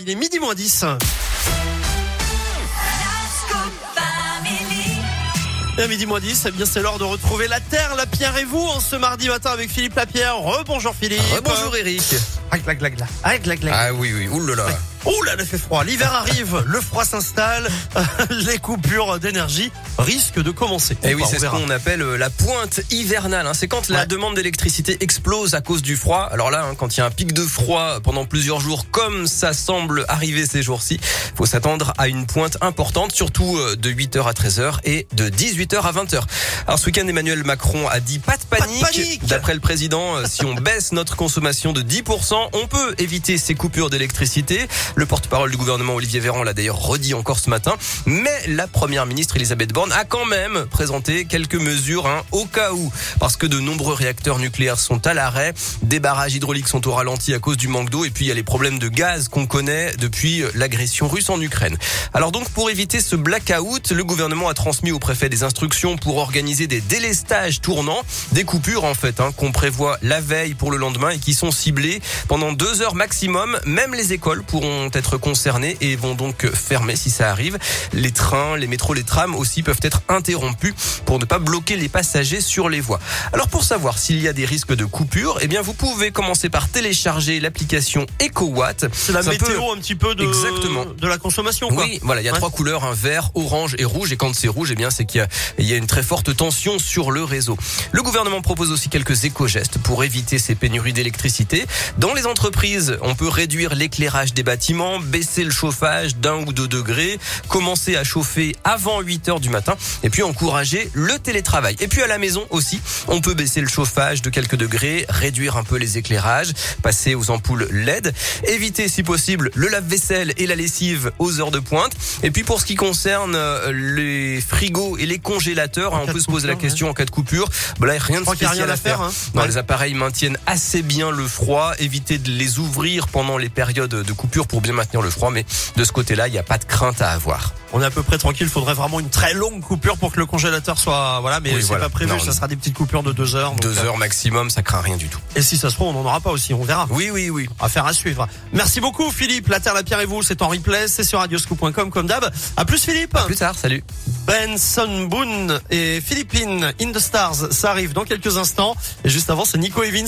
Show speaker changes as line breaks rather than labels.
Il est midi moins 10. Et à midi moins 10, eh bien c'est l'heure de retrouver la Terre, la Pierre et vous en ce mardi matin avec Philippe Lapierre. Rebonjour Philippe.
Bonjour Eric.
Ah, gla, gla, gla. Ah, gla.
Ah oui, oui, oulala.
Oh là, il fait froid. L'hiver arrive, le froid s'installe, les coupures d'énergie risquent de commencer.
Et Eh oui, c'est ce qu'on appelle euh, la pointe hivernale. hein. C'est quand la
Ouais.
demande d'électricité explose à cause du froid. Alors là, hein, quand il y a un pic de froid pendant plusieurs jours, comme ça semble arriver ces jours-ci, faut s'attendre à une pointe importante, surtout euh, de 8h à 13h et de 18h à 20h. Alors ce week-end, Emmanuel Macron a dit pas de panique.
panique
D'après le président, euh, si on baisse notre consommation de 10%, on peut éviter ces coupures d'électricité. Le porte-parole du gouvernement Olivier Véran l'a d'ailleurs redit encore ce matin. Mais la première ministre Elisabeth Borne a quand même présenté quelques mesures hein, au cas où. Parce que de nombreux réacteurs nucléaires sont à l'arrêt, des barrages hydrauliques sont au ralenti à cause du manque d'eau et puis il y a les problèmes de gaz qu'on connaît depuis l'agression russe en Ukraine. Alors donc pour éviter ce blackout, le gouvernement a transmis au préfet des instructions pour organiser des délestages tournants, des coupures en fait hein, qu'on prévoit la veille pour le lendemain et qui sont ciblées pendant deux heures maximum. Même les écoles pourront être concernées et vont donc fermer si ça arrive. Les trains, les métros, les trams aussi peuvent être interrompus pour ne pas bloquer les passagers sur les voies. Alors pour savoir s'il y a des risques de coupure, eh bien vous pouvez commencer par télécharger l'application EcoWatt.
C'est la
peu-
météo un petit peu de,
Exactement.
de la consommation. Quoi.
oui, voilà, il y a
Ouais.
trois couleurs, un vert, orange et rouge. Et quand c'est rouge, eh bien, c'est qu'il y y a une très forte tension sur le réseau. Le gouvernement propose aussi quelques éco-gestes pour éviter ces pénuries d'électricité. Dans les entreprises, on peut réduire l'éclairage des bâtiments, baisser le chauffage d'un ou deux degrés, commencer à chauffer avant 8 heures du matin et puis encourager le télétravail. Et puis à la maison aussi, on peut baisser le chauffage de quelques degrés, réduire un peu les éclairages, passer aux ampoules LED, éviter si possible le lave-vaisselle et la lessive aux heures de pointe. Et puis pour ce qui concerne euh, les frigos et les congélateurs, hein, on peut se poser la question en cas de coupure. Bah là, rien de spécial
rien
à faire.
hein.
Non,
Ouais.
les appareils maintiennent assez bien le froid. Évitez de les ouvrir pendant les périodes de coupure pour bien maintenir le froid. Mais de ce côté-là, il n'y a pas de crainte à avoir.
On est à peu près tranquille. Il faudrait vraiment une très longue coupure pour que le congélateur soit voilà, mais
Oui,
c'est
voilà.
pas prévu.
Non,
ça sera des petites coupures de deux heures. donc,
Deux
euh,
heures maximum, ça craint rien du tout.
Et si ça se trouve, on n'en aura pas aussi. On verra.
Oui, oui, oui.
Affaire à suivre. Merci beaucoup Philippe. La Terre, la Pierre et vous, c'est en replay. C'est sur radioscoop.com comme d'hab. À plus Philippe.
Plus tard, salut.
Benson Boone et Philippine in the Stars. Ça arrive dans quelques instants. Et juste avant, c'est Nico Evans.